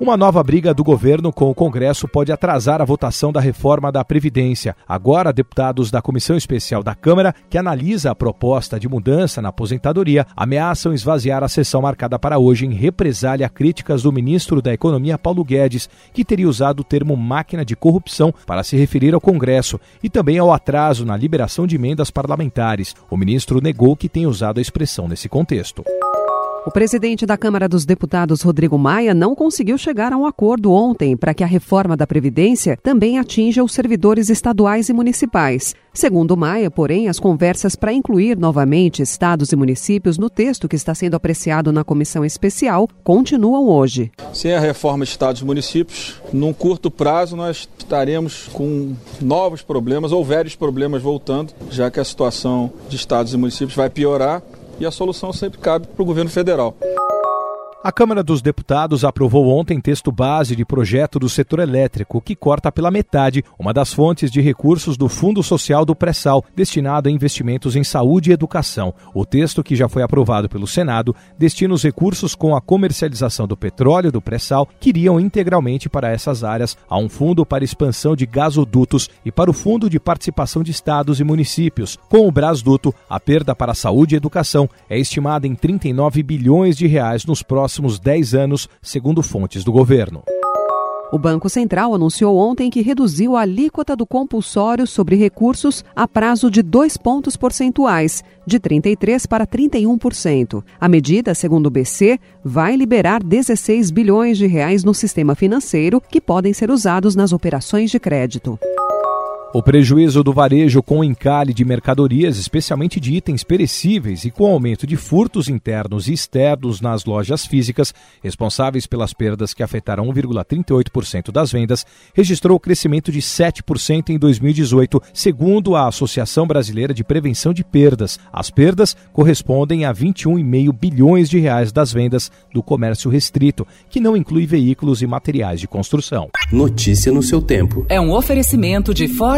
Uma nova briga do governo com o Congresso pode atrasar a votação da reforma da Previdência. Agora, deputados da Comissão Especial da Câmara, que analisa a proposta de mudança na aposentadoria, ameaçam esvaziar a sessão marcada para hoje em represália a críticas do ministro da Economia, Paulo Guedes, que teria usado o termo máquina de corrupção para se referir ao Congresso e também ao atraso na liberação de emendas parlamentares. O ministro negou que tenha usado a expressão nesse contexto. O presidente da Câmara dos Deputados, Rodrigo Maia, não conseguiu chegar a um acordo ontem para que a reforma da Previdência também atinja os servidores estaduais e municipais. Segundo Maia, porém, as conversas para incluir novamente estados e municípios no texto que está sendo apreciado na comissão especial continuam hoje. Sem a reforma de estados e municípios, num curto prazo nós estaremos com novos problemas ou velhos problemas voltando, já que a situação de estados e municípios vai piorar e a solução sempre cabe para o governo federal. A Câmara dos Deputados aprovou ontem texto base de projeto do setor elétrico que corta pela metade uma das fontes de recursos do Fundo Social do Pré-Sal, destinado a investimentos em saúde e educação. O texto, que já foi aprovado pelo Senado, destina os recursos com a comercialização do petróleo do pré-sal, que iriam integralmente para essas áreas, a um fundo para expansão de gasodutos e para o Fundo de Participação de Estados e Municípios. Com o Brasduto, a perda para a saúde e educação é estimada em 39 bilhões de reais nos próximos próximos 10 anos, segundo fontes do governo. O Banco Central anunciou ontem que reduziu a alíquota do compulsório sobre recursos a prazo de dois pontos percentuais, de 33% para 31%. A medida, segundo o BC, vai liberar 16 bilhões de reais no sistema financeiro que podem ser usados nas operações de crédito. O prejuízo do varejo com encalhe de mercadorias, especialmente de itens perecíveis, e com aumento de furtos internos e externos nas lojas físicas, responsáveis pelas perdas que afetaram 1,38% das vendas, registrou crescimento de 7% em 2018, segundo a Associação Brasileira de Prevenção de Perdas. As perdas correspondem a 21,5 bilhões de reais das vendas do comércio restrito, que não inclui veículos e materiais de construção. Notícia no seu tempo. É um oferecimento de Ford